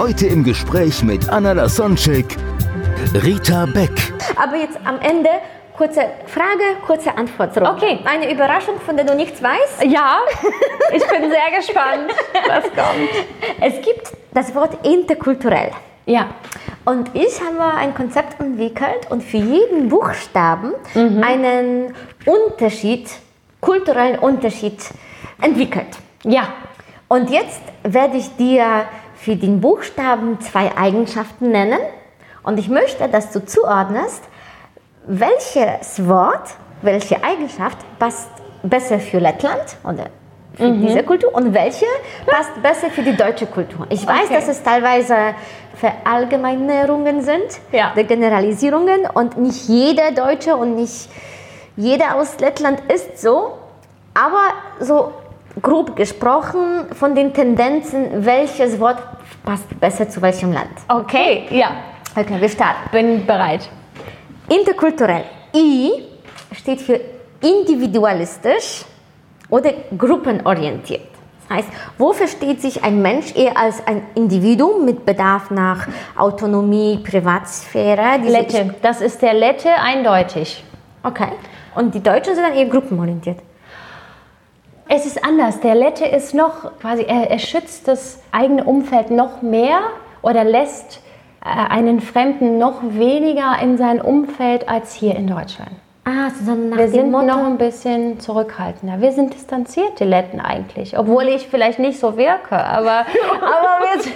Heute im Gespräch mit Anna Lasonczek, Rita Beck. Aber jetzt am Ende kurze Frage, kurze Antwort. Runde. Okay. Eine Überraschung, von der du nichts weißt. Ja, ich bin sehr gespannt, was kommt. Es gibt das Wort interkulturell. Ja. Und ich habe ein Konzept entwickelt und für jeden Buchstaben einen Unterschied, kulturellen Unterschied entwickelt. Ja. Und jetzt werde ich dir für den Buchstaben zwei Eigenschaften nennen. Und ich möchte, dass du zuordnest, welches Wort, welche Eigenschaft passt besser für Lettland oder für diese Kultur und welche passt besser für die deutsche Kultur. Ich weiß, Okay. dass es teilweise Verallgemeinerungen sind, Ja. der Generalisierungen und nicht jeder Deutsche und nicht jeder aus Lettland ist so, aber so grob gesprochen von den Tendenzen, welches Wort passt besser zu welchem Land. Okay. Ja. Okay, wir starten. Bin bereit. Interkulturell. I steht für individualistisch oder gruppenorientiert. Das heißt, wo versteht sich ein Mensch eher als ein Individuum mit Bedarf nach Autonomie, Privatsphäre? Lette. Das ist der Lette eindeutig. Okay. Und die Deutschen sind dann eher gruppenorientiert. Es ist anders. Der Lette ist noch quasi, er, er schützt das eigene Umfeld noch mehr oder lässt äh, einen Fremden noch weniger in sein Umfeld als hier in Deutschland. Ah, so nach Wir sind Motto, noch ein bisschen zurückhaltender. Wir sind distanzierte Letten eigentlich, obwohl ich vielleicht nicht so wirke, aber, aber wir, sind,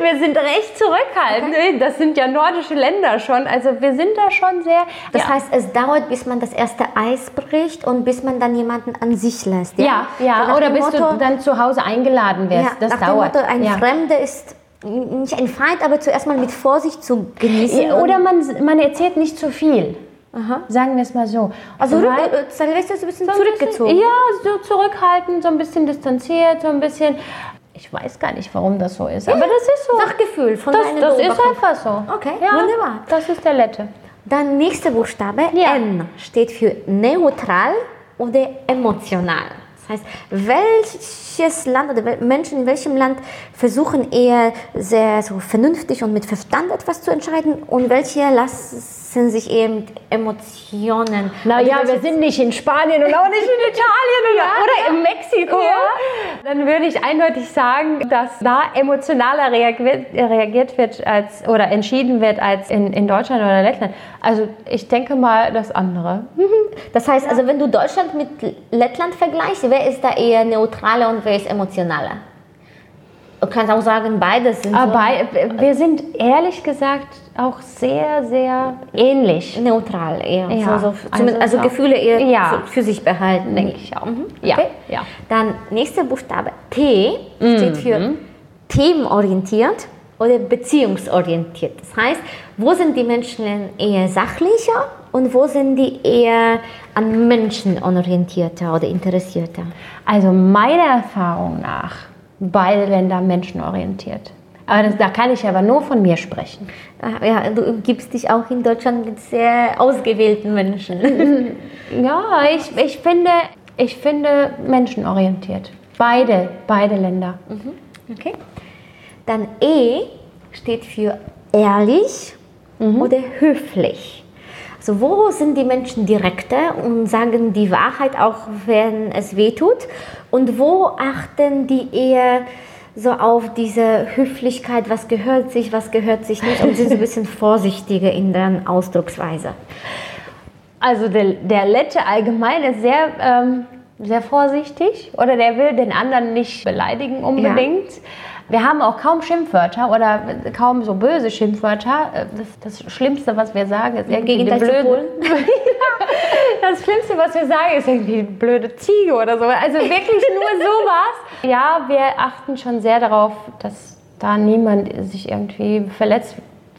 wir sind recht zurückhaltend. Das sind ja nordische Länder schon, also wir sind da schon sehr. Das ja. heißt, es dauert, bis man das erste Eis bricht und bis man dann jemanden an sich lässt. ja, ja, So nach oder bis Motto, du dann zu Hause eingeladen wirst. ja, das nach dauert. dem Motto, ein ja. Fremder ist nicht ein Feind, aber zuerst mal mit Vorsicht zu genießen. Ja, Oder man, man erzählt nicht zu viel. Sagen wir es mal so. also Weil- rück- äh, Silvester ist ein bisschen so ein zurückgezogen. Bisschen, ja, so zurückhaltend, so ein bisschen distanziert, so ein bisschen. Ich weiß gar nicht, warum das so ist, aber das ist so. Sachgefühl von Das, das ist einfach so. Okay, ja, wunderbar. Das ist der Lette. Dann nächster Buchstabe, Ja. N, steht für neutral oder emotional. Das heißt, welches Land oder Menschen in welchem Land versuchen eher sehr so vernünftig und mit Verstand etwas zu entscheiden und welche lassen sich eher mit Emotionen. Naja, Oder wir sind nicht in Spanien und auch nicht in Italien oder, oder in Mexiko. Dann würde ich eindeutig sagen, dass da emotionaler reagiert, reagiert wird als, oder entschieden wird als in, in Deutschland oder Lettland. Also ich denke mal das andere. Das heißt, also wenn du Deutschland mit Lettland vergleichst, wer ist da eher neutraler und wer ist emotionaler? Du kannst auch sagen, beides sind so Aber wir sind ehrlich gesagt auch sehr, sehr ähnlich. neutral eher. Ja, so, so, also, also so. Gefühle eher Ja. für, sich behalten. Denke ich auch. Mhm. Ja, Okay. ja. Dann nächster Buchstabe T steht für themenorientiert oder beziehungsorientiert. Das heißt, wo sind die Menschen eher sachlicher und wo sind die eher an Menschen orientierter oder interessierter? Also meiner Erfahrung nach, beide Länder menschenorientiert. Aber das, da kann ich aber nur von mir sprechen. Ah, Ja, du umgibst dich auch in Deutschland mit sehr ausgewählten Menschen. Ja, ich, ich, finde, ich finde menschenorientiert. Beide, beide Länder. Okay. Dann E steht für ehrlich oder höflich. Also wo sind die Menschen direkter und sagen die Wahrheit auch, wenn es weh tut? Und wo achten die eher so auf diese Höflichkeit, was gehört sich, was gehört sich nicht und sind so ein bisschen vorsichtiger in der Ausdrucksweise? Also der, der Lette allgemein ist sehr, ähm, sehr vorsichtig oder der will den anderen nicht beleidigen unbedingt. Wir haben auch kaum Schimpfwörter oder kaum so böse Schimpfwörter. Äh, Das, das Schlimmste, was wir sagen, ist irgendwie Gegenteil blöde. Das Schlimmste, was wir sagen, ist irgendwie blöde Ziege oder so. Also wirklich nur sowas. Ja, wir achten schon sehr darauf, dass da niemand sich irgendwie verletzt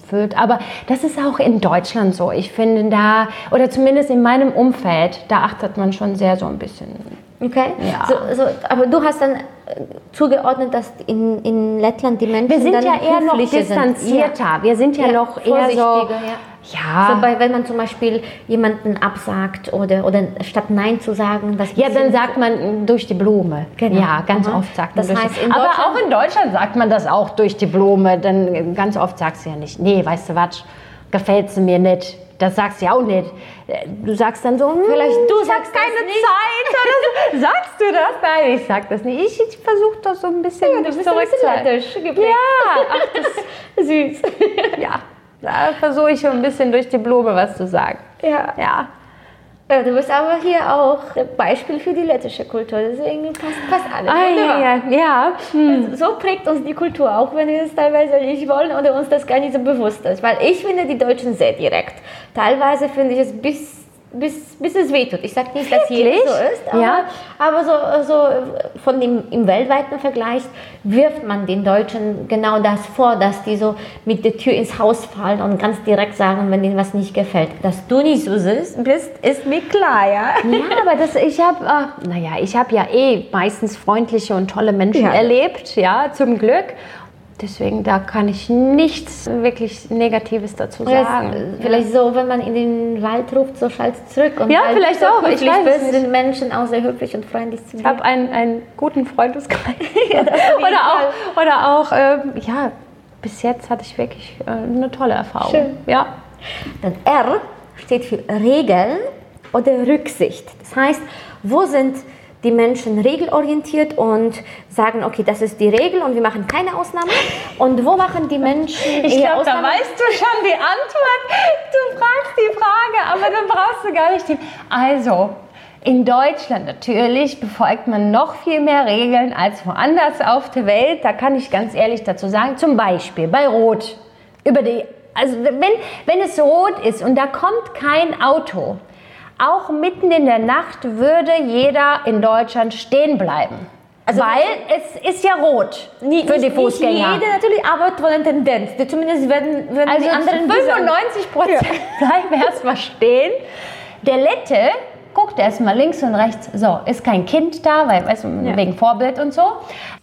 fühlt. Aber das ist auch in Deutschland so. Ich finde da, oder zumindest in meinem Umfeld, da achtet man schon sehr so ein bisschen. Okay. Ja. So, so, aber du hast dann äh, zugeordnet, dass in, in Lettland die Menschen Wir sind dann ja eher noch distanzierter. Wir sind ja, Ja, noch eher so. ja. Ja. So bei, wenn man zum Beispiel jemanden absagt oder, oder statt Nein zu sagen, das Ja, dann sagt man durch die Blume. Genau. Ja, ganz Aha. oft sagt man Das heißt, Aber auch in Deutschland sagt man das auch durch die Blume. Dann ganz oft sagst du ja nicht, nee, weißt du was, gefällt sie mir nicht. Das sagst du ja auch nicht. Du sagst dann so, hm, Vielleicht du sagst keine. Zeit. Sagst du das? Nein, ich sag das nicht. Ich, ich versuche das so ein bisschen du bist ein bisschen lettisch geprägt. Ja, ach, das, Süß. ja. Da versuche ich so ein bisschen durch die Blume was zu sagen. Ja. Ja. Ja, Du bist aber hier auch ein Beispiel für die lettische Kultur. Deswegen passt, passt alles. Ah, ja, ja, ja. Hm. So prägt uns die Kultur, auch wenn wir es teilweise nicht wollen oder uns das gar nicht so bewusst ist. Weil ich finde die Deutschen sehr direkt. Teilweise finde ich es bis, bis, bis es wehtut. Ich sage nicht, dass jeder Wirklich? so ist, aber, Ja. aber so, so von dem im weltweiten Vergleich wirft man den Deutschen genau das vor, dass die so mit der Tür ins Haus fallen und ganz direkt sagen, wenn ihnen was nicht gefällt. Dass du nicht so bist, ist mir klar, ja. Ja, aber das, ich habe, äh, naja, ich habe ja eh meistens freundliche und tolle Menschen Ja. erlebt, ja, zum Glück. Deswegen, da kann ich nichts wirklich Negatives dazu Oder es- sagen. Vielleicht so, wenn man in den Wald ruft, so schallt es zurück. Und Ja, vielleicht so auch, ich weiß es bist, nicht. sind Menschen auch sehr höflich und freundlich zu Ich dir. habe einen, einen guten Freundeskreis. jeden oder auch, oder auch ähm, ja, bis jetzt hatte ich wirklich äh, eine tolle Erfahrung. Schön. Ja. Dann R steht für Regeln oder Rücksicht. Das heißt, wo sind die Menschen regelorientiert und sagen, okay, das ist die Regel und wir machen keine Ausnahme. Und wo machen die Menschen Ich glaube, da weißt du schon die Antwort. Du fragst die Frage, aber dann brauchst du gar nicht die. Also, in Deutschland natürlich befolgt man noch viel mehr Regeln als woanders auf der Welt. Da kann ich ganz ehrlich dazu sagen, zum Beispiel bei Rot. Über die, also wenn, wenn es rot ist und da kommt kein Auto, auch mitten in der Nacht würde jeder in Deutschland stehen bleiben. Also weil es ist ja rot Nie- für die Fußgänger. Nicht jede natürlich, aber von der Tendenz. Zumindest werden, werden Also die anderen 95 Prozent bleiben erstmal stehen. Der Lette guckt erstmal links und rechts. So, ist kein Kind da, weil weißt du, wegen Vorbild und so.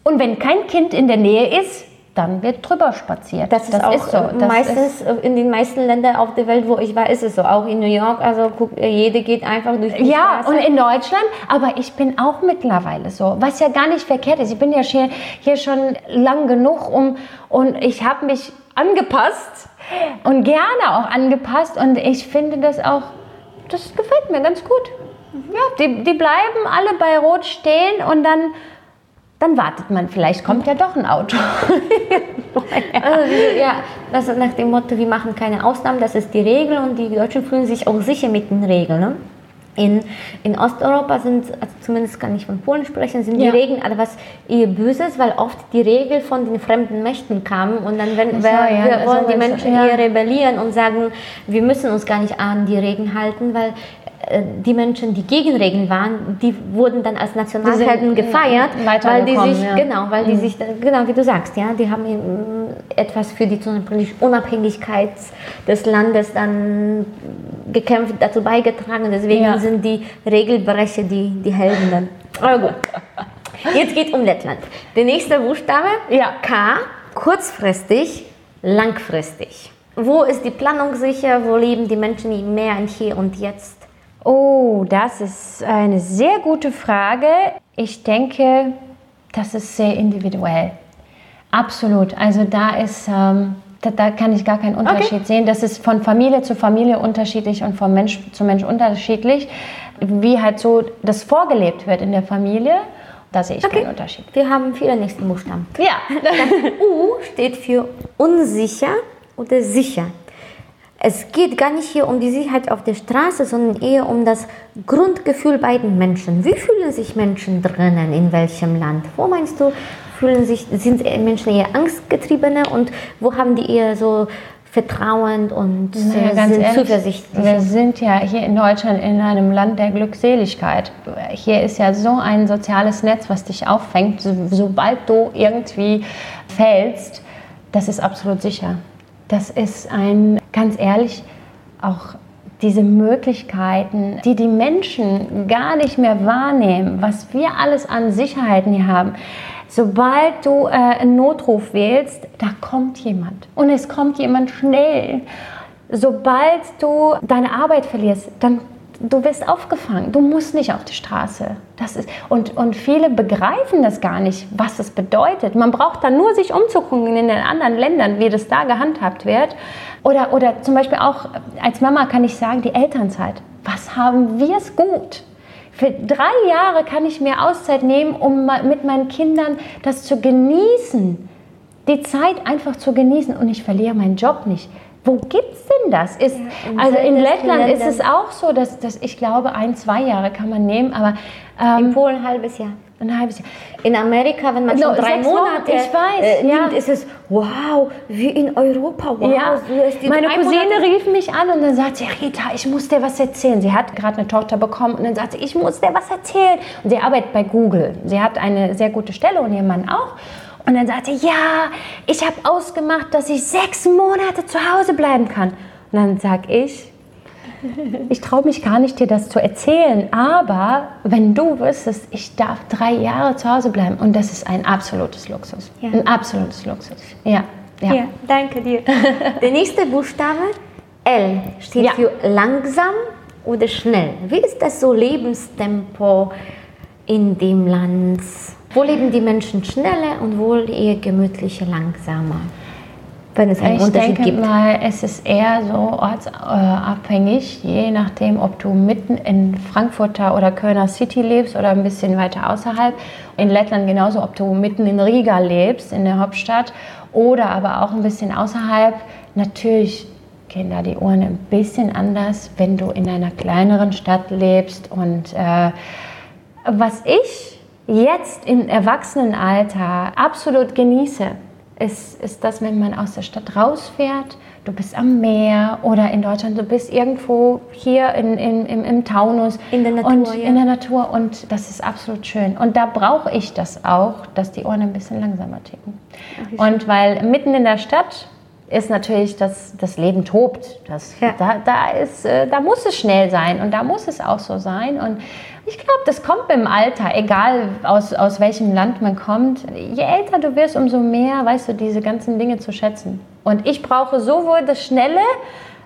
Und wenn kein Kind in der Nähe ist, dann wird drüber spaziert. Das ist auch so. äh, Das meistens ist, äh, in den meisten Ländern auf der Welt, wo ich war, ist es so. Auch in New York, also guck, äh, jede geht einfach durch die ja, Straße. und in Deutschland, aber ich bin auch mittlerweile so, was ja gar nicht verkehrt ist. Ich bin ja hier, hier schon lang genug um, und ich habe mich angepasst und gerne auch angepasst und ich finde das auch, das gefällt mir ganz gut. Ja, die, die bleiben alle bei Rot stehen und dann, dann wartet man, vielleicht kommt ja doch ein Auto. Also, ja, das ist nach dem Motto, wir machen keine Ausnahmen, das ist die Regel und die Deutschen fühlen sich auch sicher mit den Regeln. Ne? In, in Osteuropa sind, also zumindest kann ich von Polen sprechen, sind Ja. die Regeln etwas eher Böses, weil oft die Regel von den fremden Mächten kam und dann wenn, wir, ja, wir also wollen die Menschen ja. eher rebellieren und sagen, wir müssen uns gar nicht an die Regeln halten, weil die Menschen, die gegen Regeln waren, die wurden dann als Nationalhelden gefeiert, äh, weil die sich, ja. genau, weil die sich, genau wie du sagst, ja, die haben etwas für die Unabhängigkeit des Landes dann gekämpft, dazu beigetragen. Deswegen Ja. sind die Regelbrecher die, die Helden dann. Aber gut. Jetzt geht um Lettland. Der nächste Buchstabe, Ja. K, kurzfristig, langfristig. Wo ist die Planung sicher? Wo leben die Menschen mehr im Hier und Jetzt? Oh, das ist eine sehr gute Frage. Ich denke, das ist sehr individuell. Absolut. Also da ist, ähm, da, da kann ich gar keinen Unterschied sehen. Das ist von Familie zu Familie unterschiedlich und von Mensch zu Mensch unterschiedlich. Wie halt so das vorgelebt wird in der Familie, da sehe ich keinen Unterschied. Wir haben viele nächsten Buchstaben. Ja, U steht für unsicher oder sicher. Es geht gar nicht hier um die Sicherheit auf der Straße, sondern eher um das Grundgefühl bei den Menschen. Wie fühlen sich Menschen drinnen, in welchem Land? Wo meinst du, fühlen sich, sind Menschen eher angstgetriebene und wo haben die eher so vertrauend und äh, ganz sind ehrlich, zuversichtlich. Wir sind ja hier in Deutschland in einem Land der Glückseligkeit. Hier ist ja so ein soziales Netz, was dich auffängt. So, sobald du irgendwie fällst, das ist absolut sicher. Das ist ein, ganz ehrlich, auch diese Möglichkeiten, die die Menschen gar nicht mehr wahrnehmen, was wir alles an Sicherheiten hier haben. Sobald du äh, einen Notruf wählst, da kommt jemand. Und es kommt jemand schnell. Sobald du deine Arbeit verlierst, dann du wirst aufgefangen. Du musst nicht auf die Straße. Das ist, und, und viele begreifen das gar nicht, was das bedeutet. Man braucht dann nur sich umzugucken in den anderen Ländern, wie das da gehandhabt wird. Oder, oder zum Beispiel auch als Mama kann ich sagen, die Elternzeit. Was haben wir es gut? Für drei Jahre kann ich mir Auszeit nehmen, um mit meinen Kindern das zu genießen. Die Zeit einfach zu genießen und ich verliere meinen Job nicht. Wo gibt es denn das? Ist, ja, also in Lettland ist es auch so, dass, dass ich glaube, ein, zwei Jahre kann man nehmen, aber ähm, in Polen ein halbes Jahr. Ein halbes Jahr. In Amerika, wenn man no, schon drei Monate ich weiß, äh, ja. nimmt, ist es wow, wie in Europa. Wow, ja. Meine Cousine Monate. rief mich an und dann sagt sie, Rita, ich muss dir was erzählen. Sie hat gerade eine Tochter bekommen und dann sagt sie, ich muss dir was erzählen. Und sie arbeitet bei Google. Sie hat eine sehr gute Stelle und ihr Mann auch. Und dann sagte sie, ja, ich habe ausgemacht, dass ich sechs Monate zu Hause bleiben kann. Und dann sage ich, ich traue mich gar nicht, dir das zu erzählen, aber wenn du wüsstest, ich darf drei Jahre zu Hause bleiben und das ist ein absolutes Luxus. Ja. Ein absolutes Luxus. Ja. Ja. ja danke dir. Der nächste Buchstabe L steht ja. für langsam oder schnell. Wie ist das so Lebenstempo in dem Land? Wo leben die Menschen schneller und wo eher gemütlicher, langsamer? Wenn es einen ich Unterschied denke gibt. mal, es ist eher so ortsabhängig, je nachdem, ob du mitten in Frankfurter oder Kölner City lebst oder ein bisschen weiter außerhalb. In Lettland genauso, ob du mitten in Riga lebst, in der Hauptstadt, oder aber auch ein bisschen außerhalb. Natürlich gehen da die Uhren ein bisschen anders, wenn du in einer kleineren Stadt lebst. Und äh, was ich jetzt im Erwachsenenalter absolut genieße, ist, ist das, wenn man aus der Stadt rausfährt, du bist am Meer oder in Deutschland, du bist irgendwo hier in, in, im, im Taunus. In der Natur. Und ja. In der Natur und das ist absolut schön. Und da brauche ich das auch, dass die Ohren ein bisschen langsamer ticken. Ach, und weil mitten in der Stadt ist natürlich, dass das Leben tobt. Das, ja. da, da, ist, äh, da muss es schnell sein und da muss es auch so sein. Und ich glaube, das kommt im Alter, egal aus, aus welchem Land man kommt. Je älter du wirst, umso mehr weißt du diese ganzen Dinge zu schätzen. Und ich brauche sowohl das Schnelle,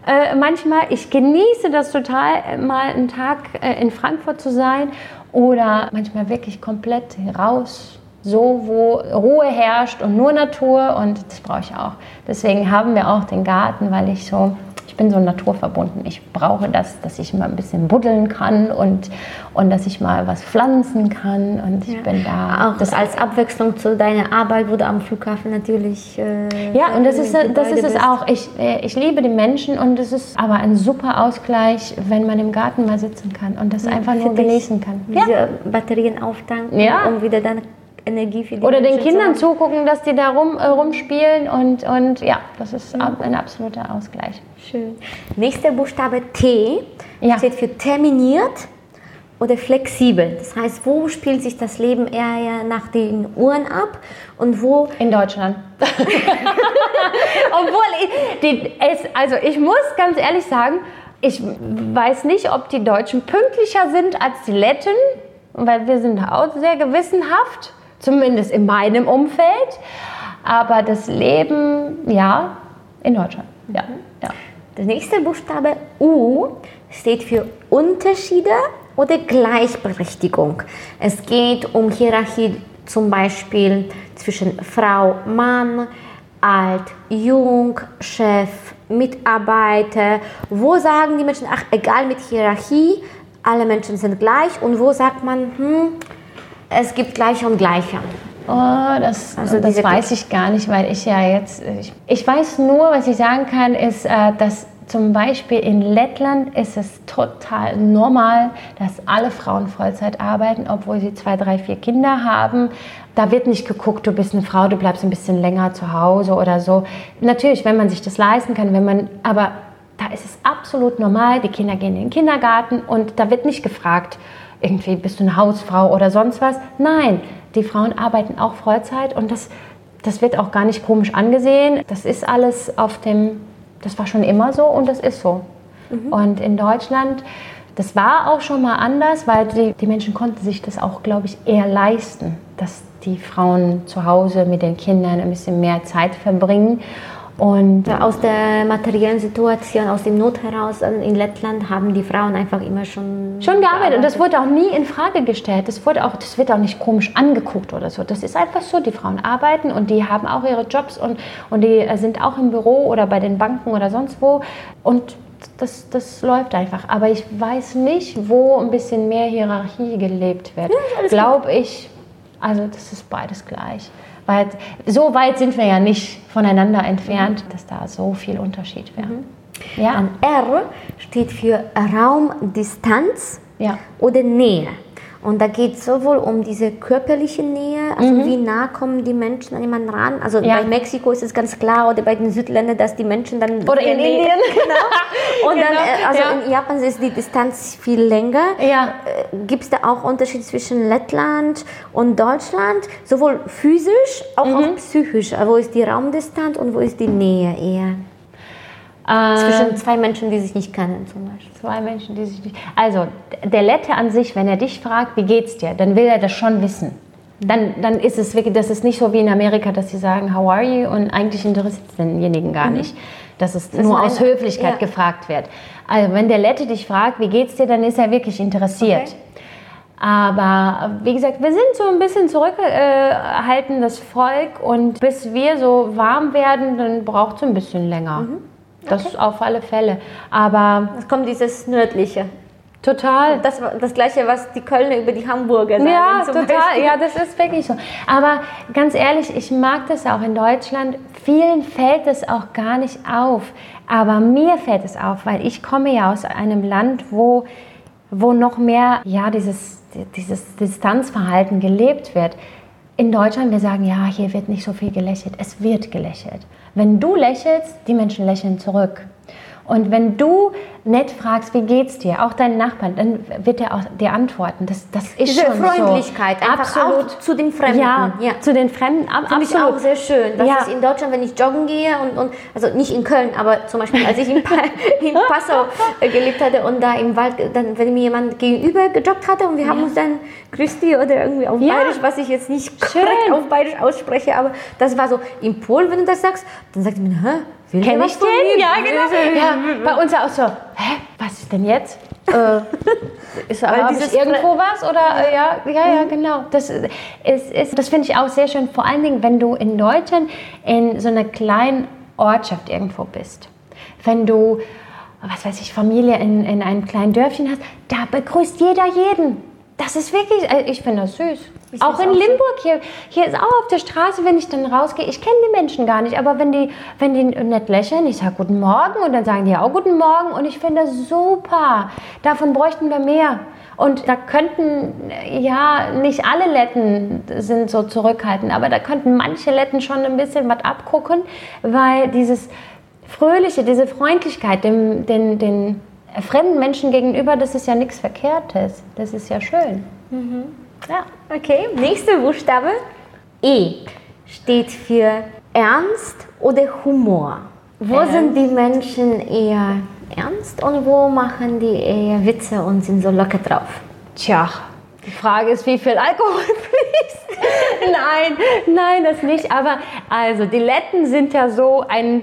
äh, manchmal, ich genieße das total, äh, mal einen Tag äh, in Frankfurt zu sein oder manchmal wirklich komplett raus so, wo Ruhe herrscht und nur Natur und das brauche ich auch. Deswegen haben wir auch den Garten, weil ich so, ich bin so naturverbunden. Ich brauche das, dass ich mal ein bisschen buddeln kann und, und dass ich mal was pflanzen kann und ich ja. bin da. Auch das als Abwechslung zu deiner Arbeit, wo du am Flughafen natürlich. Äh, ja, und das ist, das ist es auch. Ich, äh, ich liebe die Menschen und es ist aber ein super Ausgleich, wenn man im Garten mal sitzen kann und das ja, einfach nur genießen kann. Diese ja. Batterien auftanken, ja. um wieder dann Energie für die Oder den Kindern zugucken, dass die da rum, äh, rumspielen und, und ja, das ist mhm. ein absoluter Ausgleich. Schön. Nächster Buchstabe T ja. steht für terminiert oder flexibel. Das heißt, wo spielt sich das Leben eher nach den Uhren ab und wo? In Deutschland. Obwohl, ich, die, es, also ich muss ganz ehrlich sagen, ich weiß nicht, ob die Deutschen pünktlicher sind als die Letten, weil wir sind auch sehr gewissenhaft zumindest in meinem Umfeld. Aber das Leben, ja, in Deutschland. Ja, mhm. ja. Der nächste Buchstabe U steht für Unterschiede oder Gleichberechtigung. Es geht um Hierarchie zum Beispiel zwischen Frau, Mann, alt, jung, Chef, Mitarbeiter. Wo sagen die Menschen, ach, egal mit Hierarchie, alle Menschen sind gleich und wo sagt man, hm, es gibt gleicher und gleicher. Oh, das, also das weiß ich gar nicht, weil ich ja jetzt, ich, ich, weiß nur, was ich sagen kann, ist, äh, dass zum Beispiel in Lettland ist es total normal, dass alle Frauen Vollzeit arbeiten, obwohl sie zwei, drei, vier Kinder haben. Da wird nicht geguckt, du bist eine Frau, du bleibst ein bisschen länger zu Hause oder so. Natürlich, wenn man sich das leisten kann, wenn man, aber da ist es absolut normal, die Kinder gehen in den Kindergarten und da wird nicht gefragt, irgendwie bist du eine Hausfrau oder sonst was. Nein, die Frauen arbeiten auch Vollzeit und das, das wird auch gar nicht komisch angesehen. Das ist alles auf dem, das war schon immer so und das ist so. Mhm. Und in Deutschland, das war auch schon mal anders, weil die, die Menschen konnten sich das auch, glaube ich, eher leisten, dass die Frauen zu Hause mit den Kindern ein bisschen mehr Zeit verbringen. Und aus der materiellen Situation, aus dem Not heraus in Lettland haben die Frauen einfach immer schon schon gearbeitet. gearbeitet. Und das wurde auch nie in Frage gestellt. Das, wurde auch, das wird auch nicht komisch angeguckt oder so. Das ist einfach so. Die Frauen arbeiten und die haben auch ihre Jobs und, und die äh, sind auch im Büro oder bei den Banken oder sonst wo. Und das, das läuft einfach. Aber ich weiß nicht, wo ein bisschen mehr Hierarchie gelebt wird. Ja, Glaube ich, also das ist beides gleich. Weil so weit sind wir ja nicht voneinander entfernt, mhm. dass da so viel Unterschied wäre. Mhm. Ja. R steht für Raumdistanz ja. oder Nähe. Und da geht es sowohl um diese körperliche Nähe, also mhm. wie nah kommen die Menschen an jemanden ran. Also ja. bei Mexiko ist es ganz klar oder bei den Südländern, dass die Menschen dann oder in Indien genau. Und genau. dann äh, also ja. in Japan ist die Distanz viel länger. Ja. Äh, Gibt es da auch Unterschiede zwischen Lettland und Deutschland, sowohl physisch auch, mhm. auch psychisch? Wo ist die Raumdistanz und wo ist die Nähe eher? Zwischen ähm, zwei Menschen, die sich nicht kennen, zum Beispiel. Zwei Menschen, die sich nicht. Also, der Lette an sich, wenn er dich fragt, wie geht's dir, dann will er das schon wissen. Dann, dann ist es wirklich, das ist nicht so wie in Amerika, dass sie sagen, how are you? Und eigentlich interessiert es denjenigen gar mhm. nicht. Dass es das nur aus Höflichkeit ja. gefragt wird. Also, wenn der Lette dich fragt, wie geht's dir, dann ist er wirklich interessiert. Okay. Aber wie gesagt, wir sind so ein bisschen zurückhaltendes Volk und bis wir so warm werden, dann braucht es ein bisschen länger. Mhm. Das okay. auf alle Fälle. Aber. Es kommt dieses Nördliche. Total. Das, das gleiche, was die Kölner über die Hamburger sagen. Ja, total. Beispiel. Ja, das ist wirklich so. Aber ganz ehrlich, ich mag das auch in Deutschland. Vielen fällt es auch gar nicht auf. Aber mir fällt es auf, weil ich komme ja aus einem Land, wo, wo noch mehr ja, dieses, dieses Distanzverhalten gelebt wird. In Deutschland, wir sagen, ja, hier wird nicht so viel gelächelt. Es wird gelächelt. Wenn du lächelst, die Menschen lächeln zurück. Und wenn du nett fragst, wie geht's dir, auch deinen Nachbarn, dann wird er auch dir antworten. Das, das ist Diese schon Freundlichkeit, so. absolut auch zu den Fremden. Ja, ja. zu den Fremden, ab, Finde ich auch sehr schön. Das ja. ist in Deutschland, wenn ich joggen gehe und, und also nicht in Köln, aber zum Beispiel, als ich in, pa in Passau äh, gelebt hatte und da im Wald, dann wenn mir jemand gegenüber gejoggt hatte und wir ja. haben uns dann dich oder irgendwie auf ja. Bayerisch, was ich jetzt nicht korrekt auf Bayerisch ausspreche, aber das war so im Polen, wenn du das sagst, dann sagt man, hä? Kenne ich den? Ja, genau. Ja, bei uns auch so, hä, was ist denn jetzt? äh, ist irgendwo was oder äh, ja, ja, ja, genau. Das ist, ist das finde ich auch sehr schön. Vor allen Dingen, wenn du in Deutschland in so einer kleinen Ortschaft irgendwo bist, wenn du was weiß ich, Familie in, in einem kleinen Dörfchen hast, da begrüßt jeder jeden. Das ist wirklich, äh, ich finde das süß. Ich auch in Limburg hier, hier ist auch auf der Straße, wenn ich dann rausgehe, ich kenne die Menschen gar nicht, aber wenn die, wenn die nett lächeln, ich sage guten Morgen und dann sagen die auch guten Morgen und ich finde das super. Davon bräuchten wir mehr. Und da könnten, ja, nicht alle Letten sind so zurückhaltend, aber da könnten manche Letten schon ein bisschen was abgucken, weil dieses Fröhliche, diese Freundlichkeit, dem, den, den fremden Menschen gegenüber, das ist ja nichts Verkehrtes. Das ist ja schön. Mhm. Ja, okay. Nächster Buchstabe. E steht für Ernst oder Humor. Wo ernst. sind die Menschen eher ernst und wo machen die eher Witze und sind so locker drauf? Tja, die Frage ist, wie viel Alkohol fließt. nein, nein, das nicht. Aber also, die Letten sind ja so ein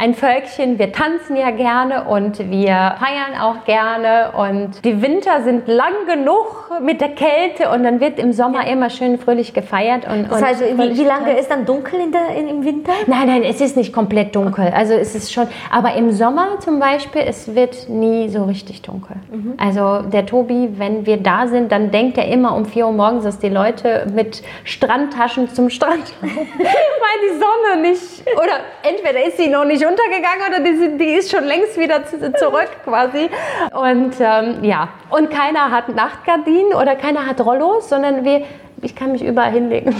ein Völkchen. Wir tanzen ja gerne und wir feiern auch gerne und die Winter sind lang genug mit der Kälte und dann wird im Sommer immer schön fröhlich gefeiert. Und, das heißt, wie, wie lange ist dann dunkel in der, in, im Winter? Nein, nein, es ist nicht komplett dunkel. Also es ist schon, aber im Sommer zum Beispiel, es wird nie so richtig dunkel. Mhm. Also der Tobi, wenn wir da sind, dann denkt er immer um 4 Uhr morgens, dass die Leute mit Strandtaschen zum Strand laufen, weil die Sonne nicht, oder entweder ist sie noch nicht untergegangen oder die, die ist schon längst wieder zurück quasi. Und ähm, ja, und keiner hat Nachtgardinen oder keiner hat Rollos, sondern wir, ich kann mich überall hinlegen.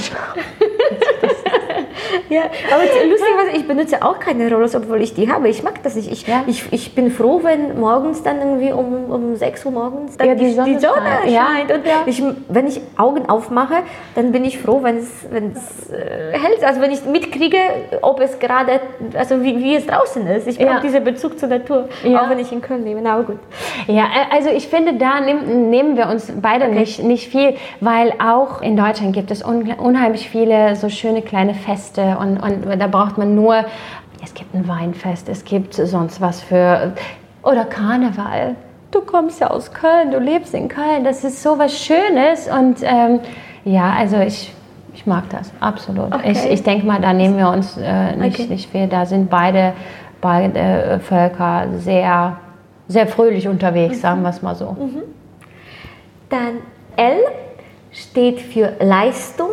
ja, aber lustig, ich benutze auch keine Rollos, obwohl ich die habe. Ich mag das nicht. Ich, ja. ich, ich bin froh, wenn morgens dann irgendwie um, um 6 Uhr morgens dann ja, die, Sonne, die Sonne scheint. Ja. Und ich, wenn ich Augen aufmache, dann bin ich froh, wenn es, äh, ist. Also wenn ich mitkriege, ob es gerade, also wie, wie es draußen ist. Ich brauche diesen Bezug zur Natur, auch wenn ich in Köln lebe. Na gut. Ja, äh, also ich finde, da nehm, nehmen wir uns beide okay. nicht, nicht viel, weil auch in Deutschland gibt es unheimlich viele so schöne kleine Feste und, und da braucht man nur, es gibt ein Weinfest, es gibt sonst was für, oder Karneval. Du kommst ja aus Köln, du lebst in Köln, das ist so was Schönes und ähm, ja, also ich, ich mag das, absolut. Okay. Ich, ich denke mal, da nehmen wir uns äh, nicht, okay. nicht viel, da sind beide, beide Völker sehr, sehr fröhlich unterwegs, mhm. sagen wir es mal so. Mhm. Dann L steht für Leistung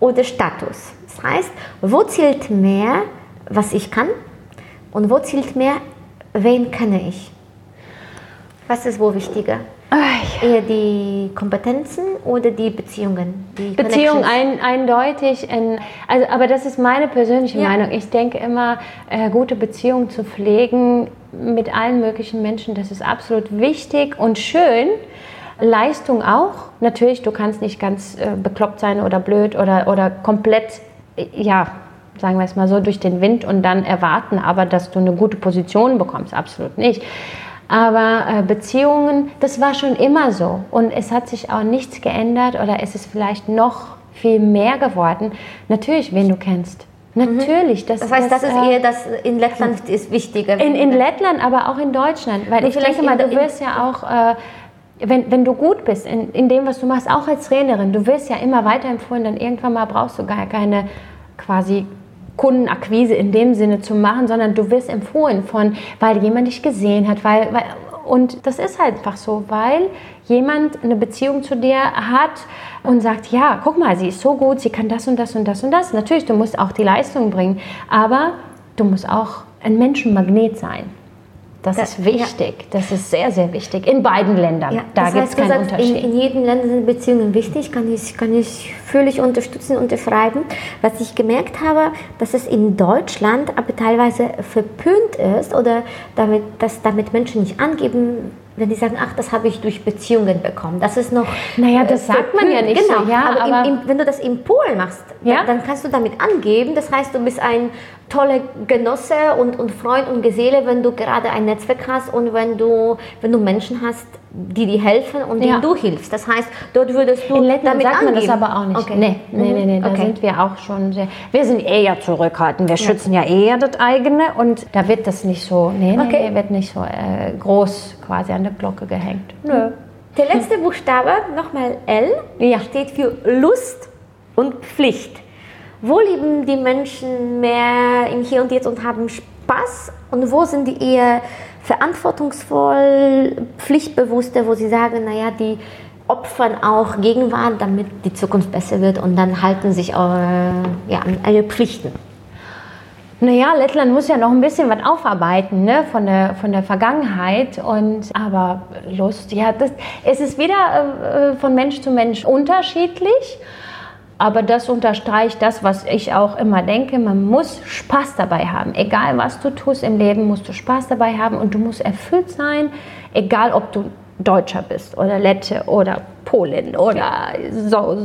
oder Status. Das heißt, wo zählt mehr, was ich kann und wo zählt mehr, wen kenne ich? Was ist wo wichtiger? Eher die Kompetenzen oder die Beziehungen? Die Beziehung ein, eindeutig. In, also, aber das ist meine persönliche ja. Meinung. Ich denke immer, äh, gute Beziehungen zu pflegen mit allen möglichen Menschen, das ist absolut wichtig und schön. Leistung auch. Natürlich, du kannst nicht ganz äh, bekloppt sein oder blöd oder, oder komplett, äh, ja, sagen wir es mal so, durch den Wind und dann erwarten, aber dass du eine gute Position bekommst, absolut nicht. Aber äh, Beziehungen, das war schon immer so und es hat sich auch nichts geändert oder es ist vielleicht noch viel mehr geworden. Natürlich, wen du kennst. Natürlich. Das, das heißt, das, das ist äh, eher das in Lettland ist wichtiger. In, in Lettland, aber auch in Deutschland. Weil ich denke mal, du wirst ja auch äh, wenn, wenn du gut bist in, in dem, was du machst, auch als Trainerin, du wirst ja immer weiterempfohlen, dann irgendwann mal brauchst du gar keine quasi Kundenakquise in dem Sinne zu machen, sondern du wirst empfohlen von, weil jemand dich gesehen hat, weil, weil und das ist halt einfach so, weil jemand eine Beziehung zu dir hat und sagt, ja, guck mal, sie ist so gut, sie kann das und das und das und das. Natürlich, du musst auch die Leistung bringen, aber du musst auch ein Menschenmagnet sein. Das, das, ist wichtig. Ja. Das ist sehr, sehr wichtig. In beiden Ländern. Ja, da gibt es keinen sagst, Unterschied. In, in jedem Land sind Beziehungen wichtig, kann ich, kann ich völlig unterstützen und unterschreiben. Was ich gemerkt habe, dass es in Deutschland aber teilweise verpönt ist oder damit, dass damit Menschen nicht angeben, wenn die sagen, ach, das habe ich durch Beziehungen bekommen. Das ist noch. Naja, das äh, sagt man ja nicht genau. so. Ja, aber, aber im, im, wenn du das in Polen machst, ja? dann, dann, kannst du damit angeben. Das heißt, du bist ein toller Genosse und, und Freund und Geselle, wenn du gerade ein Netzwerk hast und wenn du, wenn du Menschen hast, die dir helfen und ja. denen du hilfst. Das heißt, dort würdest du In Lettland damit sagt angeben. man das aber auch nicht. Okay. Nee, nee, nee, nee da okay. sind wir auch schon sehr, wir sind eher zurückhaltend. Wir ja. schützen ja eher das eigene und da wird das nicht so, nee, nee, okay. wird nicht so äh, groß quasi an der Glocke gehängt. Nö. Der letzte Buchstabe, nochmal L, ja. steht für Lust und Pflicht. Wo leben die Menschen mehr im Hier und Jetzt und haben Spaß und wo sind die eher verantwortungsvoll, pflichtbewusster, wo sie sagen, naja, die opfern auch Gegenwart, damit die Zukunft besser wird und dann halten sich äh, ja, an ihre Pflichten. Naja, Lettland muss ja noch ein bisschen was aufarbeiten ne, von, der, von der Vergangenheit. Und, aber Lust, ja, das, es ist wieder äh, von Mensch zu Mensch unterschiedlich. Aber das unterstreicht das, was ich auch immer denke. Man muss Spaß dabei haben. Egal was du tust im Leben, musst du Spaß dabei haben und du musst erfüllt sein. Egal ob du Deutscher bist oder Lette oder Polin oder so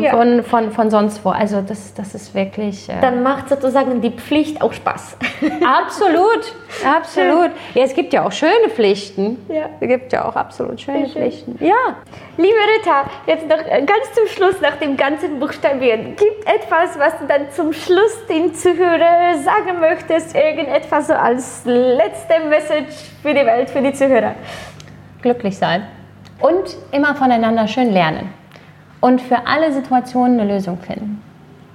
ja. von, von, von sonst wo. Also das, das ist wirklich... Äh Dann macht sozusagen die Pflicht auch Spaß. Absolut, absolut. Ja, es gibt ja auch schöne Pflichten. Ja. Es gibt ja auch absolut schöne Sehr Pflichten. Schön. Ja. Liebe Rita, jetzt noch ganz zum Schluss nach dem ganzen Buchstabieren. Gibt etwas, was du dann zum Schluss den Zuhörern sagen möchtest? Irgendetwas so als letzte Message für die Welt, für die Zuhörer? Glücklich sein und immer voneinander schön lernen und für alle Situationen eine Lösung finden.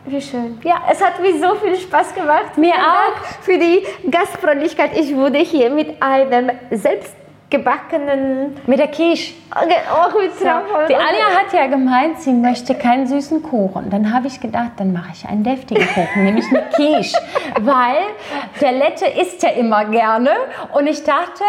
Wie schön. Ja, es hat mir so viel Spaß gemacht. Mir auch. Dank für die Gastfreundlichkeit. Ich wurde hier mit einem selbst gebackenen. Mit der Quiche. Auch mit Trauben. Die Anja hat ja gemeint, sie möchte keinen süßen Kuchen. Dann habe ich gedacht, dann mache ich einen deftigen Kuchen, nämlich mit Quiche. Weil der Lette isst ja immer gerne. Und ich dachte,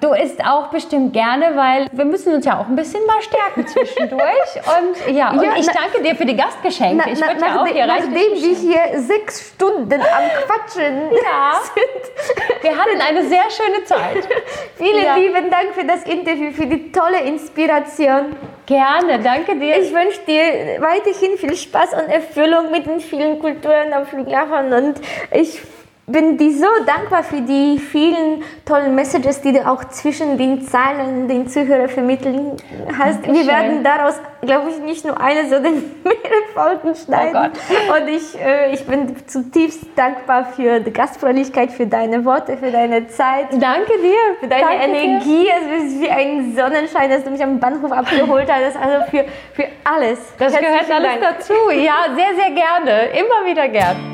du isst auch bestimmt gerne, weil wir müssen uns ja auch ein bisschen mal stärken zwischendurch. Und ja, und Ja, ich na- danke dir für die Gastgeschenke. ich würde ja auch hier rein. nachdem wir hier sechs Stunden am Quatschen Ja. sind. Wir hatten eine sehr schöne Zeit. Vielen Ja. Lieben Dank für das Interview, für die tolle Inspiration. Gerne, danke dir. Ich wünsche dir weiterhin viel Spaß und Erfüllung mit den vielen Kulturen am Flughafen und ich bin dir so dankbar für die vielen tollen Messages, die du auch zwischen den Zeilen den Zuhörern vermitteln hast. Wir Dankeschön. werden daraus, glaube ich, nicht nur eine, sondern mehrere Folgen schneiden. Gott. und ich, äh, ich bin zutiefst dankbar für die Gastfreundlichkeit, für deine Worte, für deine Zeit. danke dir. Für deine danke Dir. Energie, es ist wie ein Sonnenschein, dass du mich am Bahnhof abgeholt hast. Also für, für alles. Das gehört Herzlichen alles Dank. dazu. Ja, sehr, sehr gerne. Immer wieder gern.